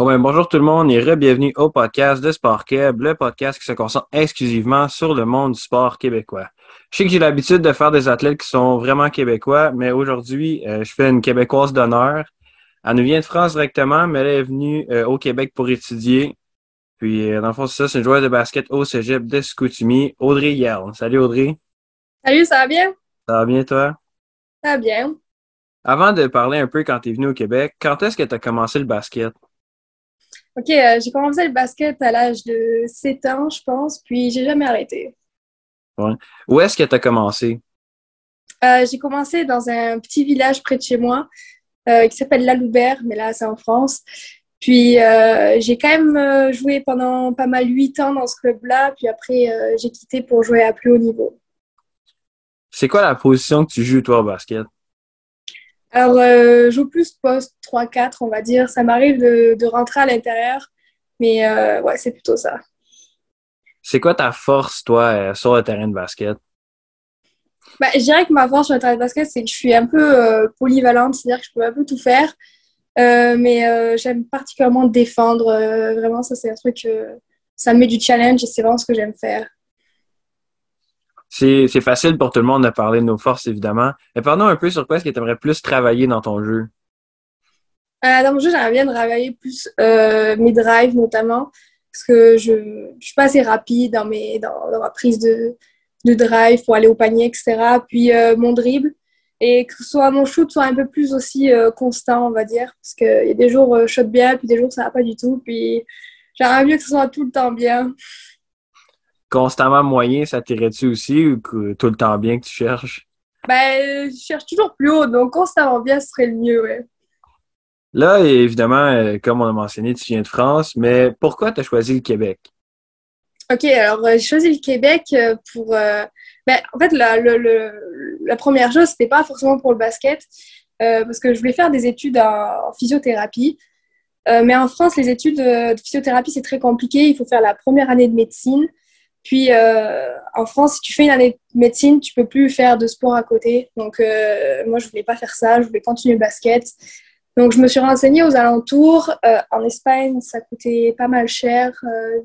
ben, bonjour tout le monde et re-bienvenue au podcast de Sport Québec, le podcast qui se concentre exclusivement sur le monde du sport québécois. Je sais que j'ai l'habitude de faire des athlètes qui sont vraiment québécois, mais aujourd'hui, euh, je fais une québécoise d'honneur. Elle nous vient de France directement, mais elle est venue euh, au Québec pour étudier. Puis, euh, dans le fond, c'est ça, c'est une joueuse de basket au cégep de Scoutimi, Audrey Yell. Salut Audrey. Salut, ça va bien? Ça va bien toi? Ça va bien. Avant de parler un peu quand tu es venu au Québec, quand est-ce que tu as commencé le basket? OK, euh, j'ai commencé le basket à l'âge de 7 ans, je pense, puis j'ai jamais arrêté. Ouais. Où est-ce que tu as commencé? Euh, j'ai commencé dans un petit village près de chez moi euh, qui s'appelle La Loubert, mais là, c'est en France. Puis j'ai quand même joué pendant pas mal 8 ans dans ce club-là, puis après, j'ai quitté pour jouer à plus haut niveau. C'est quoi la position que tu joues, toi, au basket? Alors, euh, je joue plus poste 3-4, on va dire. Ça m'arrive de, rentrer à l'intérieur, mais euh, ouais, c'est plutôt ça. C'est quoi ta force, toi, euh, sur le terrain de basket? Ben, je dirais que ma force sur le terrain de basket, c'est que je suis un peu polyvalente, c'est-à-dire que je peux un peu tout faire. mais j'aime particulièrement défendre. vraiment, ça, c'est un truc, ça me met du challenge et c'est vraiment ce que j'aime faire. C'est facile pour tout le monde de parler de nos forces, évidemment. Mais parlons un peu sur quoi est-ce que tu aimerais plus travailler dans ton jeu? Euh, dans mon jeu, j'aimerais bien travailler plus euh, mes drives, notamment, parce que je ne suis pas assez rapide dans, mes, dans, ma prise de, de, drive pour aller au panier, etc. Puis euh, mon dribble, et que soit mon shoot soit un peu plus aussi constant, on va dire, parce qu'il y a des jours, je shot bien, puis des jours, ça va pas du tout. Puis j'aimerais mieux que ce soit tout le temps bien constamment moyen, ça t'irait-tu aussi ou que tout le temps bien que tu cherches? Ben, je cherche toujours plus haut, donc constamment bien, ce serait le mieux, ouais. Là, évidemment, euh, comme on a mentionné, tu viens de France, mais pourquoi tu as choisi le Québec? OK, alors euh, j'ai choisi le Québec euh, pour. Ben, en fait, la, la première chose, c'était pas forcément pour le basket, parce que je voulais faire des études en, physiothérapie. mais en France, les études de physiothérapie, c'est très compliqué. Il faut faire la première année de médecine. Puis euh, en France, si tu fais une année de médecine, tu peux plus faire de sport à côté. Donc euh, moi, je voulais pas faire ça, je voulais continuer le basket. Donc je me suis renseignée aux alentours. Euh, en Espagne, ça coûtait pas mal cher,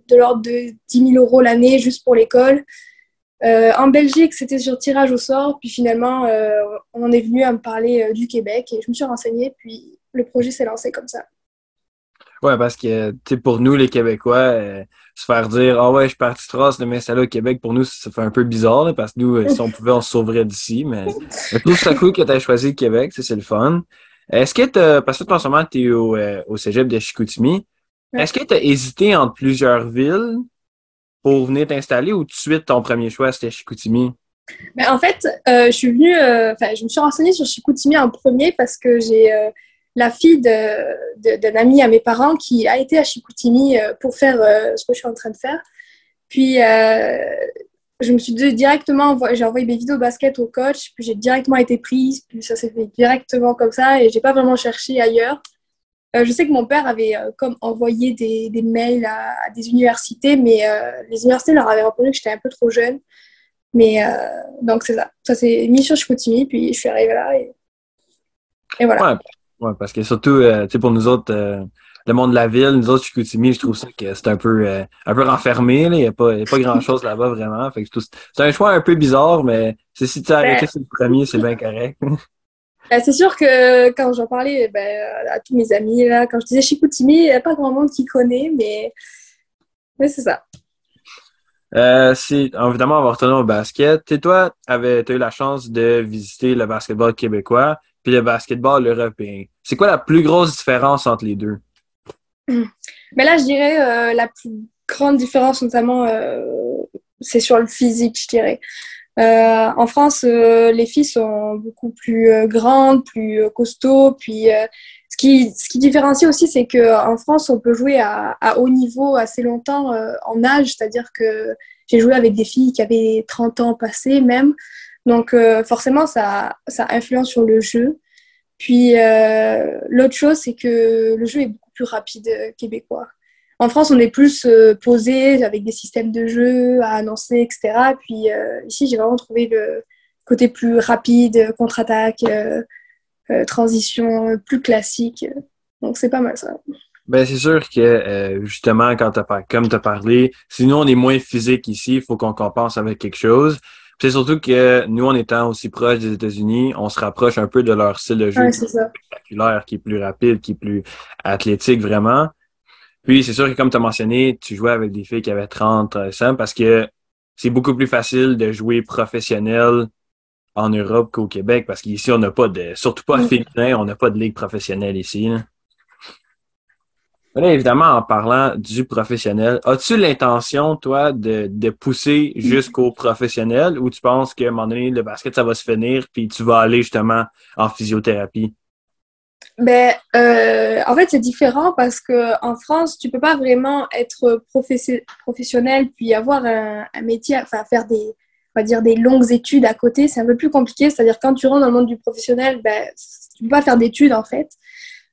de l'ordre de 10 000 euros l'année juste pour l'école. en Belgique, c'était sur tirage au sort. Puis finalement, on est venu à me parler du Québec et je me suis renseignée. Puis le projet s'est lancé comme ça. Ouais, parce que, tu pour nous, les Québécois, euh, se faire dire, ah ouais, je suis parti trace de m'installer au Québec, pour nous, ça fait un peu bizarre, parce que nous, euh, si on pouvait, on se sauverait d'ici, mais je trouve ça cool que tu aies choisi le Québec, c'est le fun. Est-ce que tu parce que en ce moment, tu es au, euh, au cégep de Chicoutimi, est-ce que tu as hésité entre plusieurs villes pour venir t'installer ou tout de suite ton premier choix, c'était Chicoutimi? Ben, en fait, je suis venue, enfin, je me suis renseignée sur Chicoutimi en premier parce que j'ai la fille d'un ami à mes parents qui a été à Chicoutimi euh, pour faire euh, ce que je suis en train de faire. Puis, euh, je me suis directement, j'ai envoyé mes vidéos basket au coach, puis j'ai directement été prise, puis ça s'est fait directement comme ça, et j'ai pas vraiment cherché ailleurs. je sais que mon père avait comme envoyé des, mails à, des universités, mais les universités leur avaient répondu que j'étais un peu trop jeune. Mais donc c'est ça. Ça s'est mis sur Chicoutimi, puis je suis arrivée là, et, et voilà. Oui, parce que surtout, euh, tu sais, pour nous autres, euh, le monde de la ville, nous autres, Chicoutimi, je trouve ça que c'est un peu euh, un peu renfermé. Il n'y a pas, pas grand-chose là-bas vraiment. Fait que c'est un choix un peu bizarre, mais si tu as arrêté sur le premier, c'est bien correct. Ben, c'est sûr que quand j'en parlais ben, à tous mes amis, là, quand je disais Chicoutimi, il n'y a pas grand monde qui connaît, mais, mais c'est ça. Euh, évidemment, on va retourner au basket. Et toi, tu as eu la chance de visiter le basketball québécois puis le basketball européen. C'est quoi la plus grosse différence entre les deux? Mais ben là, je dirais euh, la plus grande différence, notamment, euh, c'est sur le physique, je dirais. Euh, en France, les filles sont beaucoup plus grandes, plus costauds. Puis, ce, qui, ce qui différencie aussi, c'est qu'en France, on peut jouer à, à, haut niveau assez longtemps en âge. C'est-à-dire que j'ai joué avec des filles qui avaient 30 ans passés même. Donc, euh, forcément, ça, ça influence sur le jeu. Puis, euh, l'autre chose, c'est que le jeu est beaucoup plus rapide euh, québécois. En France, on est plus posé avec des systèmes de jeu à annoncer, etc. Puis ici, j'ai vraiment trouvé le côté plus rapide, contre-attaque, transition plus classique. Donc, c'est pas mal ça. Ben, c'est sûr que, justement, quand comme tu as parlé, si nous, on est moins physique ici, il faut qu'on compense avec quelque chose. C'est surtout que nous, en étant aussi proches des États-Unis, on se rapproche un peu de leur style de jeu Ouais, qui est spectaculaire, qui est plus rapide, qui est plus athlétique, vraiment. Puis, c'est sûr que, comme tu as mentionné, tu jouais avec des filles qui avaient 30, 35, parce que c'est beaucoup plus facile de jouer professionnel en Europe qu'au Québec, parce qu'ici, on n'a pas de, surtout pas féminin, on n'a pas de ligue professionnelle ici. là. Là, évidemment, en parlant du professionnel, as-tu l'intention, toi, de, de pousser jusqu'au professionnel ou tu penses qu'à un moment donné, le basket, ça va se finir puis tu vas aller justement en physiothérapie? Ben, euh, en fait, c'est différent parce que en France, tu peux pas vraiment être professionnel puis avoir un, un métier, enfin faire des, on va dire des longues études à côté. C'est un peu plus compliqué. C'est-à-dire quand tu rentres dans le monde du professionnel, ben, tu peux pas faire d'études en fait.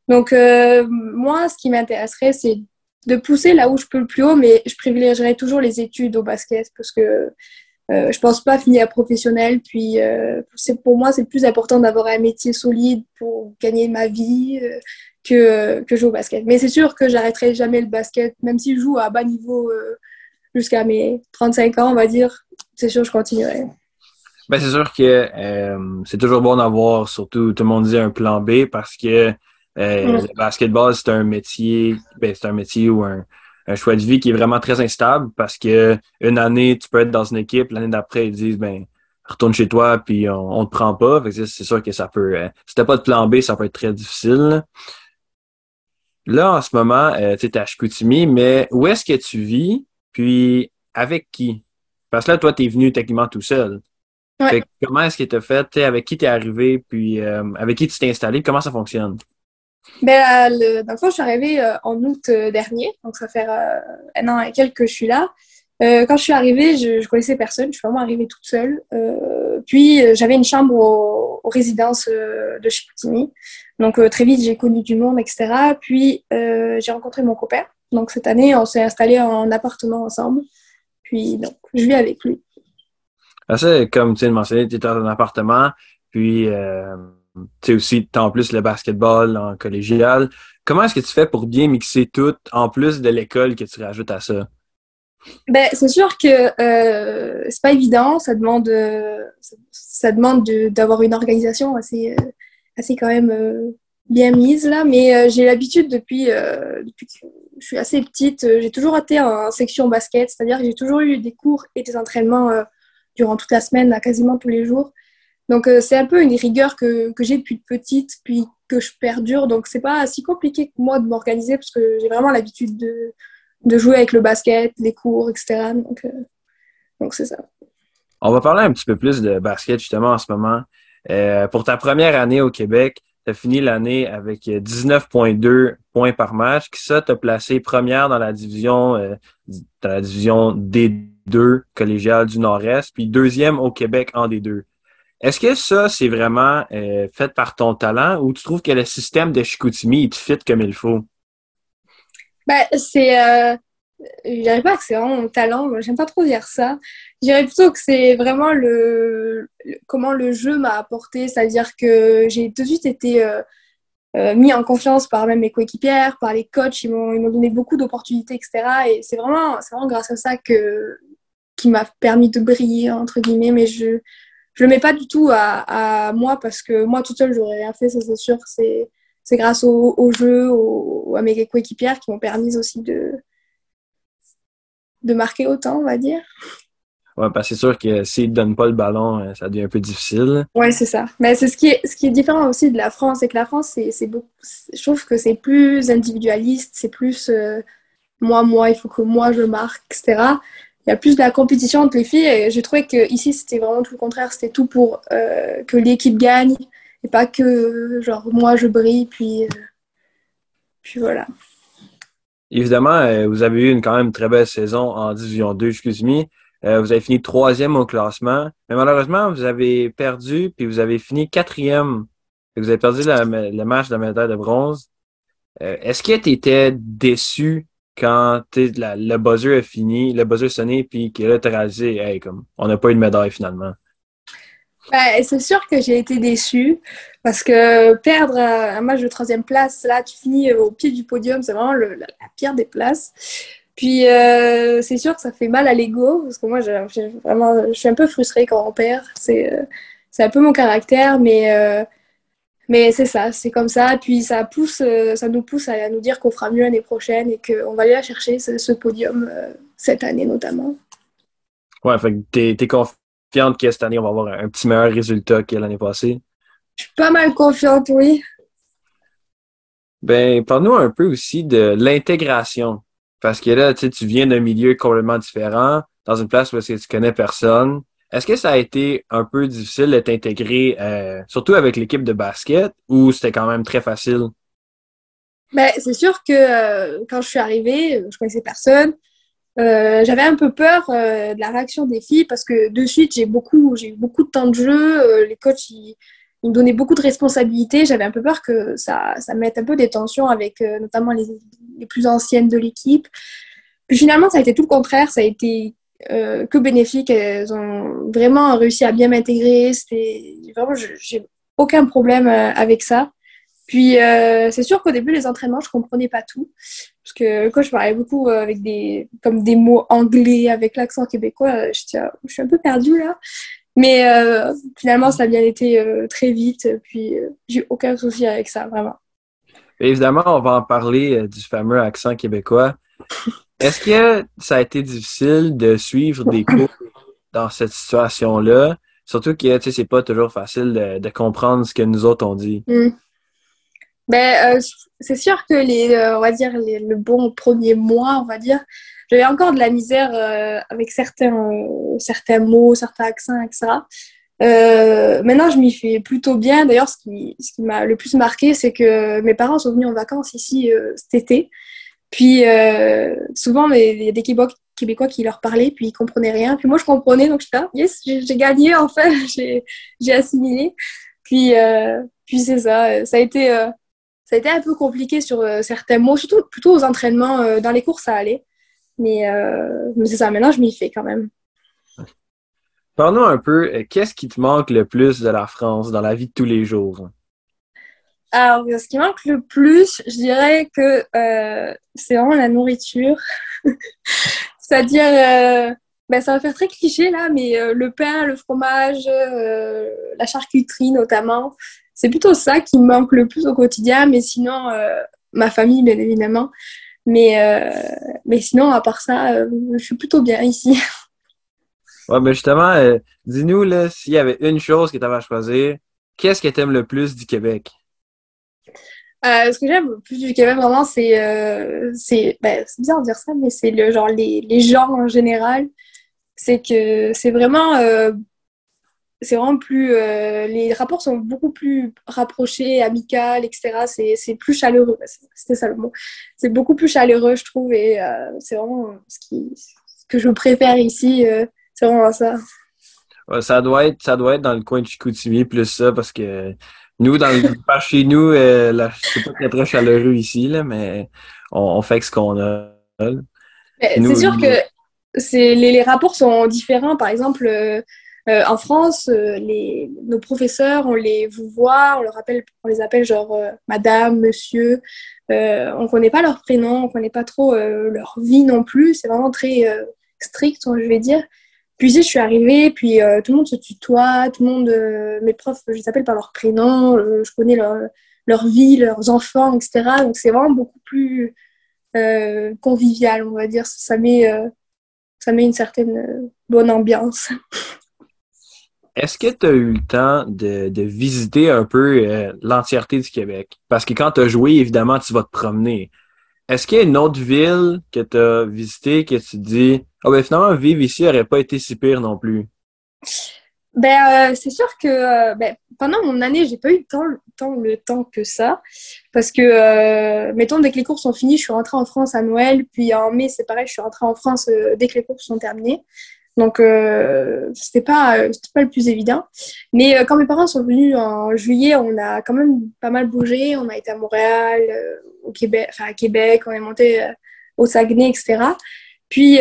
Donc euh, moi, ce qui m'intéresserait, c'est de pousser là où je peux le plus haut, mais je privilégierais toujours les études au basket parce que euh, je pense pas finir professionnel. Puis euh, pour moi, c'est plus important d'avoir un métier solide pour gagner ma vie euh, que, que jouer au basket. Mais c'est sûr que j'arrêterai jamais le basket, même si je joue à bas niveau jusqu'à mes 35 ans, on va dire. C'est sûr, je continuerai. Ben, c'est sûr que c'est toujours bon d'avoir, surtout, tout le monde dit un plan B parce que euh, Mm. le basketball, c'est un métier, ben, c'est un métier ou un, un choix de vie qui est vraiment très instable parce que une année, tu peux être dans une équipe, l'année d'après, ils disent, ben, retourne chez toi, puis on, on te prend pas. C'est sûr que ça peut, euh, si t'as pas de plan B, ça peut être très difficile. Là, en ce moment, euh, tu es à Chicoutimi, mais où est-ce que tu vis? Puis, avec qui? Parce que là, toi, tu es venu techniquement tout seul. Ouais. Fait que comment est-ce que tu as fait? Avec qui tu es arrivé? Puis, euh, avec qui tu t'es installé? Comment ça fonctionne? Ben, euh, le, dans le je suis arrivée euh, en août euh, dernier, donc ça fait un an et quelques que je suis là. Euh, quand je suis arrivée, je, je connaissais personne, je suis vraiment arrivée toute seule. Euh, puis euh, j'avais une chambre au- aux résidences de Chicoutimi, donc très vite j'ai connu du monde, etc. Puis j'ai rencontré mon copain, donc cette année on s'est installé en appartement ensemble. Puis donc je vis avec lui. Ah, ça, comme tu de mentionner, tu es dans un appartement, puis tu sais aussi, en plus le basketball en collégial. Comment est-ce que tu fais pour bien mixer tout, en plus de l'école que tu rajoutes à ça? Ben, c'est sûr que euh, c'est pas évident, ça demande, euh, ça, demande de- d'avoir une organisation assez, euh, assez quand même euh, bien mise là, mais j'ai l'habitude depuis, depuis que je suis assez petite, j'ai toujours été en section basket, c'est-à-dire que j'ai toujours eu des cours et des entraînements durant toute la semaine, là, quasiment tous les jours. Donc euh, c'est un peu une rigueur que, j'ai depuis petite, puis que je perdure, donc c'est pas si compliqué que moi de m'organiser parce que j'ai vraiment l'habitude de jouer avec le basket, les cours, etc. Donc, euh, donc c'est ça. On va parler un petit peu plus de basket justement en ce moment. Euh, pour ta première année au Québec, tu as fini l'année avec 19,2 points par match, qui ça t'a placé première dans la division dans la division D2 collégiale du Nord-Est, puis deuxième au Québec en D2. Est-ce que ça, c'est vraiment euh, fait par ton talent ou tu trouves que le système de Chicoutimi, il te fit comme il faut? Ben, c'est. Euh, je dirais pas que c'est vraiment mon talent, j'aime pas trop dire ça. Je dirais plutôt que c'est vraiment le, comment le jeu m'a apporté, c'est-à-dire que j'ai tout de suite été euh, euh, mis en confiance par même mes coéquipières, par les coachs, ils m'ont donné beaucoup d'opportunités, etc. Et c'est vraiment, vraiment grâce à ça que, qui m'a permis de briller, entre guillemets, mais je je le mets pas du tout à, à moi parce que moi toute seule j'aurais rien fait, ça c'est sûr. C'est c'est grâce au, au jeu, au- à mes coéquipières qui m'ont permis aussi de, de marquer autant, on va dire. Ouais, parce que c'est sûr que s'ils ne donnent pas le ballon, euh, ça devient un peu difficile. Ouais, c'est ça. Mais c'est ce qui est, ce qui est différent aussi de la France, c'est que la France, c'est, c'est beaucoup, je trouve que c'est plus individualiste, c'est plus euh, moi, moi, il faut que moi je marque, etc. Il y a plus de la compétition entre les filles et j'ai trouvé que ici c'était vraiment tout le contraire, c'était tout pour euh, que l'équipe gagne et pas que genre moi je brille puis euh, puis voilà. Évidemment, euh, vous avez eu une quand même très belle saison en Division 2, excuse-moi. Vous avez fini troisième au classement, mais malheureusement, vous avez perdu, puis vous avez fini quatrième. Vous avez perdu le match de la médaille de bronze. Est-ce que tu étais déçu quand la- le buzzer a fini, le buzzer sonné, puis tu as réalisé, hey, comme, on n'a pas eu de médaille finalement? Ben, c'est sûr que j'ai été déçue parce que perdre un match de troisième place, là, tu finis au pied du podium, c'est vraiment la, pire des places. Puis euh, c'est sûr que ça fait mal à l'ego parce que moi, vraiment, je suis un peu frustrée quand on perd. C'est euh, c'est un peu mon caractère, mais euh, mais c'est ça, c'est comme ça. Puis ça pousse, ça nous pousse à nous dire qu'on fera mieux l'année prochaine et qu'on va aller chercher ce, podium cette année notamment. Ouais, fait que t'es, t'es confiante que cette année on va avoir un petit meilleur résultat que l'année passée? Je suis pas mal confiante, oui. Ben, parle-nous un peu aussi de l'intégration. Parce que là, tu viens d'un milieu complètement différent, dans une place où tu connais personne. Est-ce que ça a été un peu difficile de t'intégrer, euh, surtout avec l'équipe de basket, ou c'était quand même très facile? Ben, c'est sûr que euh, quand je suis arrivée, je connaissais personne. Euh, j'avais un peu peur de la réaction des filles parce que de suite, j'ai beaucoup, j'ai eu beaucoup de temps de jeu. les coachs, ils, il me donnait beaucoup de responsabilités. J'avais un peu peur que ça, ça mette un peu des tensions avec euh, notamment les, les, plus anciennes de l'équipe. Puis finalement, ça a été tout le contraire. Ça a été euh, que bénéfique. Elles ont vraiment réussi à bien m'intégrer. C'était vraiment, j'ai aucun problème euh, avec ça. Puis c'est sûr qu'au début, les entraînements, je comprenais pas tout. Parce que quand je parlais beaucoup avec des, comme des mots anglais, avec l'accent québécois, je, je suis un peu perdue là. Mais euh, finalement, ça a bien été euh, très vite. Puis, euh, j'ai aucun souci avec ça, vraiment. Évidemment, on va en parler du fameux accent québécois. Est-ce que ça a été difficile de suivre des cours dans cette situation-là? Surtout que, tu sais, c'est pas toujours facile de, comprendre ce que nous autres on dit. Hmm. Ben, c'est sûr que les, on va dire, le bon premier mois, on va dire, j'avais encore de la misère euh, avec certains, euh, certains mots, certains accents, etc. Euh, maintenant, je m'y fais plutôt bien. D'ailleurs, ce qui, ce qui m'a le plus marqué, c'est que mes parents sont venus en vacances ici cet été. Puis souvent, il y a des Québécois, qui leur parlaient, puis ils comprenaient rien. Puis moi, je comprenais, donc je là, yes, j'ai gagné, en fait, j'ai assimilé. Puis, puis c'est ça. Ça a été, ça a été un peu compliqué sur certains mots, surtout plutôt aux entraînements. dans les cours, ça allait. Euh, mais, c'est ça, maintenant je m'y fais quand même. Parlons un peu, euh, qu'est-ce qui te manque le plus de la France dans la vie de tous les jours? Alors, ce qui manque le plus, je dirais que euh, c'est vraiment la nourriture. C'est-à-dire, ben, ça va faire très cliché là, mais le pain, le fromage, la charcuterie notamment, c'est plutôt ça qui me manque le plus au quotidien. Mais sinon, ma famille, bien évidemment. Mais, euh, mais sinon, à part ça, euh, je suis plutôt bien ici. Ouais, mais justement, euh, dis-nous, s'il y avait une chose que tu avais à choisir, qu'est-ce que tu aimes le plus du Québec? Ce que j'aime le plus du Québec, vraiment, c'est. c'est ben, bizarre de dire ça, mais c'est le genre les, les gens en général. C'est que c'est vraiment c'est vraiment plus. Euh, les rapports sont beaucoup plus rapprochés, amicaux, etc. C'est plus chaleureux. C'était ça le mot. C'est beaucoup plus chaleureux, je trouve, et euh, c'est vraiment ce, qui, que je préfère ici. Euh, c'est vraiment ça. ça, doit être, ça doit être dans le coin de Chicoutimi, plus ça, parce que nous, dans le, par chez nous, c'est pas très, très chaleureux ici, là, mais on, fait ce qu'on a. C'est sûr que les, les, rapports sont différents. Par exemple, euh, en France, euh, les, nos professeurs, on les vous voit, on, leur appelle, on les appelle genre euh, madame, monsieur. on ne connaît pas leur prénom, on ne connaît pas trop leur vie non plus. C'est vraiment très strict, je vais dire. Puis je suis arrivée, puis tout le monde se tutoie, tout le monde, mes profs, je les appelle par leur prénom, je connais leur, vie, leurs enfants, etc. Donc c'est vraiment beaucoup plus convivial, on va dire. Ça met, ça une certaine bonne ambiance. Est-ce que tu as eu le temps de, visiter un peu euh, l'entièreté du Québec? Parce que quand tu as joué, évidemment, tu vas te promener. Est-ce qu'il y a une autre ville que tu as visitée que tu dis Ah ben finalement, vivre ici n'aurait pas été si pire non plus? Ben, euh, c'est sûr que euh, ben, pendant mon année, j'ai pas eu tant, tant, le temps que ça. Parce que, mettons, dès que les cours sont finis, je suis rentrée en France à Noël. Puis en mai, c'est pareil, je suis rentrée en France dès que les cours sont terminés. Donc, euh, c'était pas, pas le plus évident. Mais euh, quand mes parents sont venus en juillet, on a quand même pas mal bougé. On a été à Montréal, euh, au Québec, enfin à Québec, on est monté euh, au Saguenay, etc. Puis,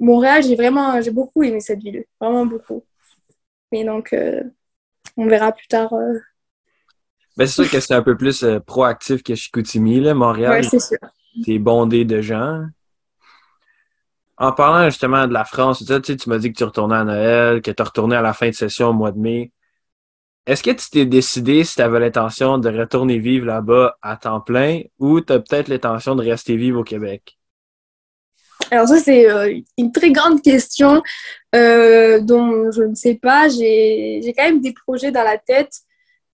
Montréal, j'ai vraiment, j'ai beaucoup aimé cette ville. Vraiment beaucoup. Mais donc, on verra plus tard. Ben, c'est sûr que c'est un peu plus proactif que Chicoutimi, là, Montréal. Oui, c'est sûr. C'est bondé de gens. En parlant justement de la France, tu, m'as dit que tu retournais à Noël, que tu retourné à la fin de session au mois de mai. Est-ce que tu t'es décidé si tu avais l'intention de retourner vivre là-bas à temps plein ou tu as peut-être l'intention de rester vivre au Québec? Alors ça, c'est euh, une très grande question euh, dont je ne sais pas. J'ai quand même des projets dans la tête,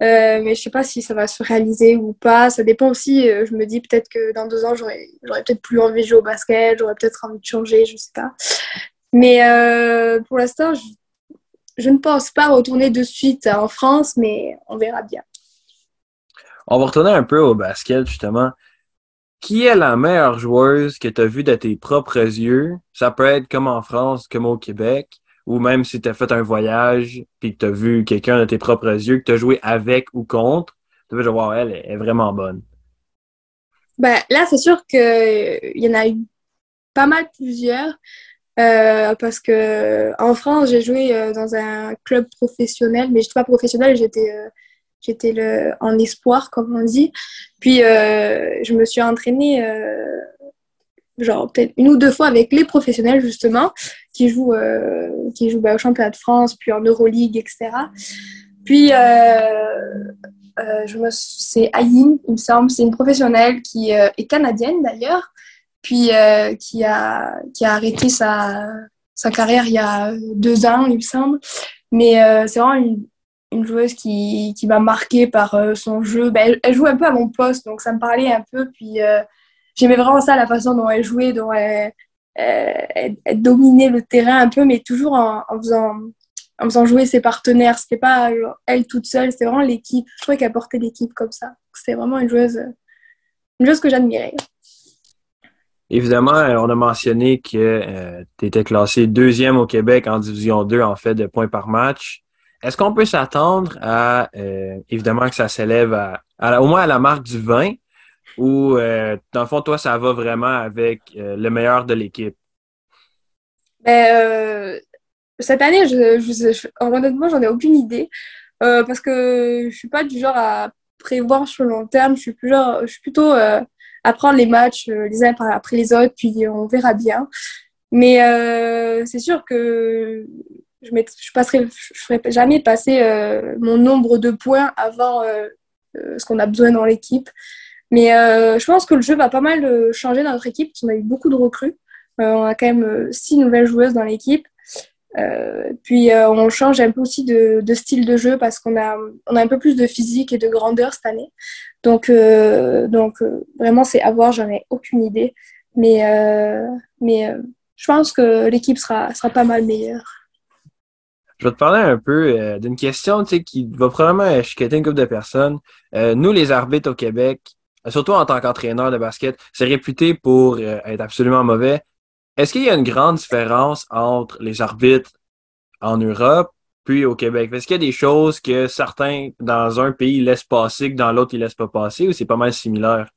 euh, mais je ne sais pas si ça va se réaliser ou pas. Ça dépend aussi, je me dis peut-être que dans deux ans, j'aurais peut-être plus envie de jouer au basket, j'aurais peut-être envie de changer, je ne sais pas. Mais pour l'instant, je je ne pense pas retourner de suite en France, mais on verra bien. On va retourner un peu au basket, justement. Qui est la meilleure joueuse que tu as vue de tes propres yeux? Ça peut être comme en France, comme au Québec, ou même si tu as fait un voyage puis que tu as vu quelqu'un de tes propres yeux, que tu as joué avec ou contre, tu veux voir, elle est vraiment bonne. Ben, là, c'est sûr qu'il y en a eu pas mal plusieurs. Euh, parce que en France, j'ai joué euh, dans un club professionnel, mais je n'étais pas professionnel, j'étais euh, j'étais en espoir, comme on dit. Puis je me suis entraînée genre peut-être une ou deux fois avec les professionnels justement qui jouent qui jouent bah, au championnat de France, puis en Euroleague, etc. Puis je me c'est Ayin, il me semble, c'est une professionnelle qui est canadienne d'ailleurs puis euh, qui, a, qui a arrêté sa, sa carrière il y a deux ans, il me semble. Mais euh, c'est vraiment une, une, joueuse qui, qui m'a marqué par euh, son jeu. Ben, elle, joue un peu à mon poste, donc ça me parlait un peu. Puis j'aimais vraiment ça, la façon dont elle jouait, dont elle, elle, dominait le terrain un peu, mais toujours en, faisant en faisant jouer ses partenaires. C'était pas elle toute seule, c'était vraiment l'équipe. Je trouvais qu'elle portait l'équipe comme ça. C'était vraiment une joueuse, une joueuse que j'admirais. Évidemment, euh, on a mentionné que euh, tu étais classé deuxième au Québec en Division 2 en fait de points par match. Est-ce qu'on peut s'attendre à, euh, évidemment, que ça s'élève à, au moins à la marque du 20 ou, dans le fond, toi, ça va vraiment avec le meilleur de l'équipe? Ben, cette année, je, je, honnêtement, j'en ai aucune idée parce que je suis pas du genre à prévoir sur le long terme. Je suis, plus genre, je suis plutôt apprendre les matchs euh, les uns après les autres, puis on verra bien. Mais euh, c'est sûr que je ne je passerai, je ferai jamais passer euh, mon nombre de points avant ce qu'on a besoin dans l'équipe. Mais je pense que le jeu va pas mal changer dans notre équipe, qu'on a eu beaucoup de recrues. on a quand même six nouvelles joueuses dans l'équipe. puis on change un peu aussi de, style de jeu parce qu'on a, on a un peu plus de physique et de grandeur cette année. Donc, euh, donc euh, vraiment, c'est à voir, j'en ai aucune idée. Mais, euh, mais je pense que l'équipe sera, sera pas mal meilleure. Je vais te parler un peu d'une question qui va probablement chiqueter une couple de personnes. nous, les arbitres au Québec, surtout en tant qu'entraîneur de basket, c'est réputé pour être absolument mauvais. Est-ce qu'il y a une grande différence entre les arbitres en Europe puis au Québec? Est-ce qu'il y a des choses que certains dans un pays laissent passer que dans l'autre ils laissent pas passer ou c'est pas mal similaire?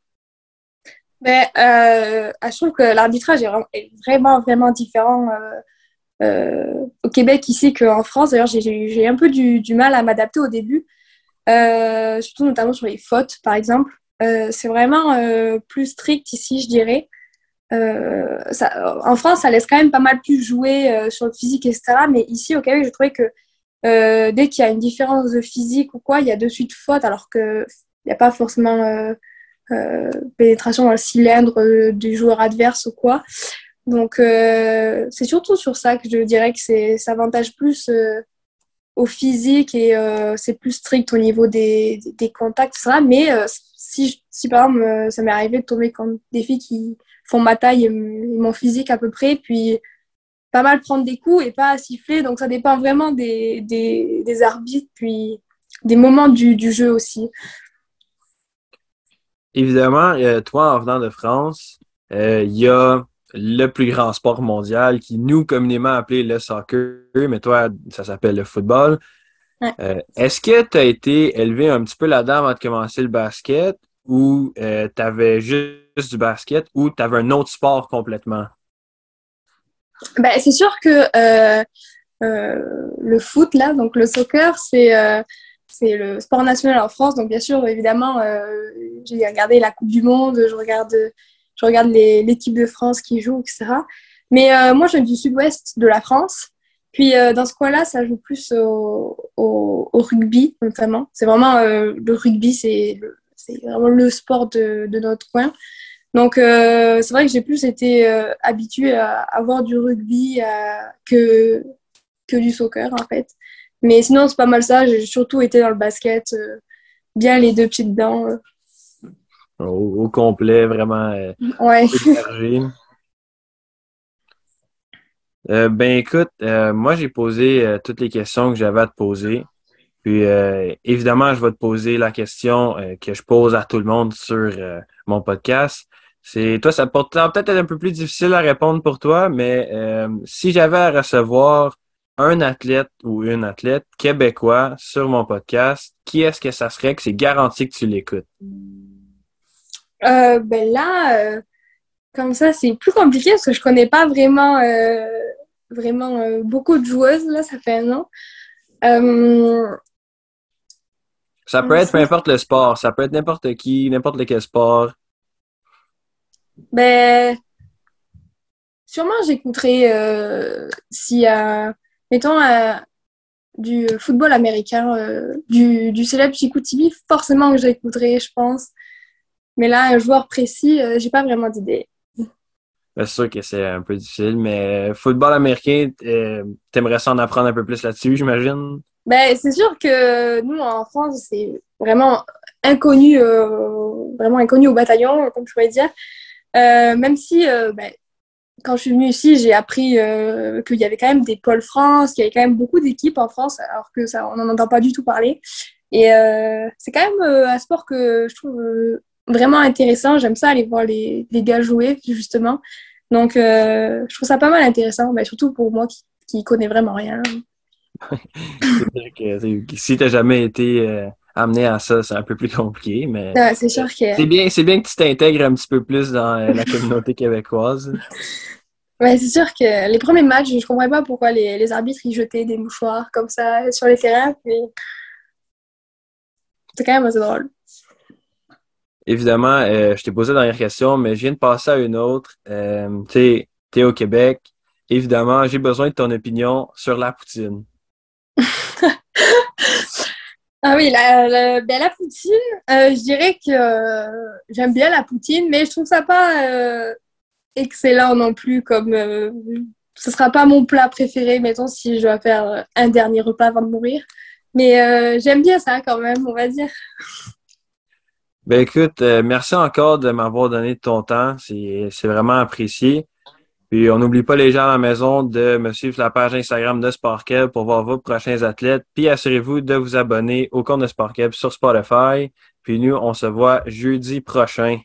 Ben, euh, je trouve que l'arbitrage est vraiment, vraiment, différent euh, euh, au Québec ici qu'en France. D'ailleurs, j'ai un peu du mal à m'adapter au début, surtout notamment sur les fautes, par exemple. C'est vraiment plus strict ici, je dirais. Ça, en France, ça laisse quand même pas mal plus jouer sur le physique, etc. Mais ici, au Québec, je trouvais que euh, dès qu'il y a une différence de physique ou quoi, il y a de suite faute, alors qu'il n'y a pas forcément euh, euh, pénétration dans le cylindre du joueur adverse ou quoi. Donc, c'est surtout sur ça que je dirais que c'est avantage plus au physique et c'est plus strict au niveau des, des contacts, etc. Mais si, si par exemple, ça m'est arrivé de tomber contre des filles qui font ma taille et mon physique à peu près, puis pas mal prendre des coups et pas siffler. Donc ça dépend vraiment des, des, arbitres, puis des moments du, du, jeu aussi. Évidemment, euh, toi, en venant de France, euh, il y a le plus grand sport mondial qui nous communément appelé le soccer, mais toi, ça s'appelle le football. Euh, est-ce que tu as été élevé un petit peu là-dedans avant de commencer le basket ou tu avais juste du basket ou tu avais un autre sport complètement? Ben, c'est sûr que euh, le foot, là, donc le soccer, c'est c'est le sport national en France. Donc, bien sûr, évidemment, j'ai regardé la Coupe du Monde, je regarde, je regarde l'équipe de France qui joue, etc. Mais moi, je viens du sud-ouest de la France. Puis dans ce coin-là, ça joue plus au, au, rugby, notamment. C'est vraiment le rugby, c'est vraiment le sport de, de, notre coin. Donc, euh, c'est vrai que j'ai plus été euh, habituée à avoir du rugby que, que du soccer, en fait. Mais sinon, c'est pas mal ça. J'ai surtout été dans le basket, euh, bien les deux petites dents. Au, complet, vraiment. ouais. Ben écoute, moi j'ai posé toutes les questions que j'avais à te poser. Puis évidemment, je vais te poser la question que je pose à tout le monde sur mon podcast. C'est toi, ça peut peut-être un peu plus difficile à répondre pour toi, mais euh, si j'avais à recevoir un athlète ou une athlète québécois sur mon podcast, qui est-ce que ça serait que c'est garanti que tu l'écoutes? Euh, ben là, euh, comme ça, c'est plus compliqué parce que je connais pas vraiment, vraiment beaucoup de joueuses, là, ça fait un an. ça peut être peu importe le sport, ça peut être n'importe qui, n'importe lequel sport. Ben, sûrement j'écouterai euh, s'il y a, mettons, euh, du football américain, euh, du, du célèbre Chicoutimi, forcément que j'écouterai, je pense. Mais là, un joueur précis, j'ai pas vraiment d'idée. Ben, c'est sûr que c'est un peu difficile, mais football américain, t'aimerais s'en apprendre un peu plus là-dessus, j'imagine? Ben, c'est sûr que nous, en France, c'est vraiment inconnu, vraiment inconnu au bataillon, comme je pourrais dire. Euh, même si, euh, ben, quand je suis venue ici, j'ai appris euh, qu'il y avait quand même des pôles France, qu'il y avait quand même beaucoup d'équipes en France, alors que ça, on n'en entend pas du tout parler. Et c'est quand même un sport que je trouve vraiment intéressant. J'aime ça aller voir les, gars jouer, justement. Donc, je trouve ça pas mal intéressant, mais surtout pour moi qui, qui connais vraiment rien. si tu n'as jamais été amener à ça, c'est un peu plus compliqué, mais c'est sûr que... c'est bien, c'est bien que tu t'intègres un petit peu plus dans euh, la communauté québécoise. Ouais, c'est sûr que les premiers matchs, je comprenais pas pourquoi les, les, arbitres ils jetaient des mouchoirs comme ça sur les terrains, puis c'est quand même assez drôle. Évidemment, euh, je t'ai posé la dernière question, mais je viens de passer à une autre. Euh, tu es au Québec. Évidemment, j'ai besoin de ton opinion sur la poutine. Ah oui, la, ben, poutine, euh, je dirais que euh, j'aime bien la poutine, mais je trouve ça pas excellent non plus. Comme ce sera pas mon plat préféré, mettons, si je dois faire un dernier repas avant de mourir. Mais j'aime bien ça quand même, on va dire. Ben écoute, merci encore de m'avoir donné ton temps. C'est vraiment apprécié. Puis on n'oublie pas les gens à la maison de me suivre la page Instagram de Sportkeb pour voir vos prochains athlètes. Puis assurez-vous de vous abonner au compte de Sportkeb sur Spotify. Puis nous, on se voit jeudi prochain.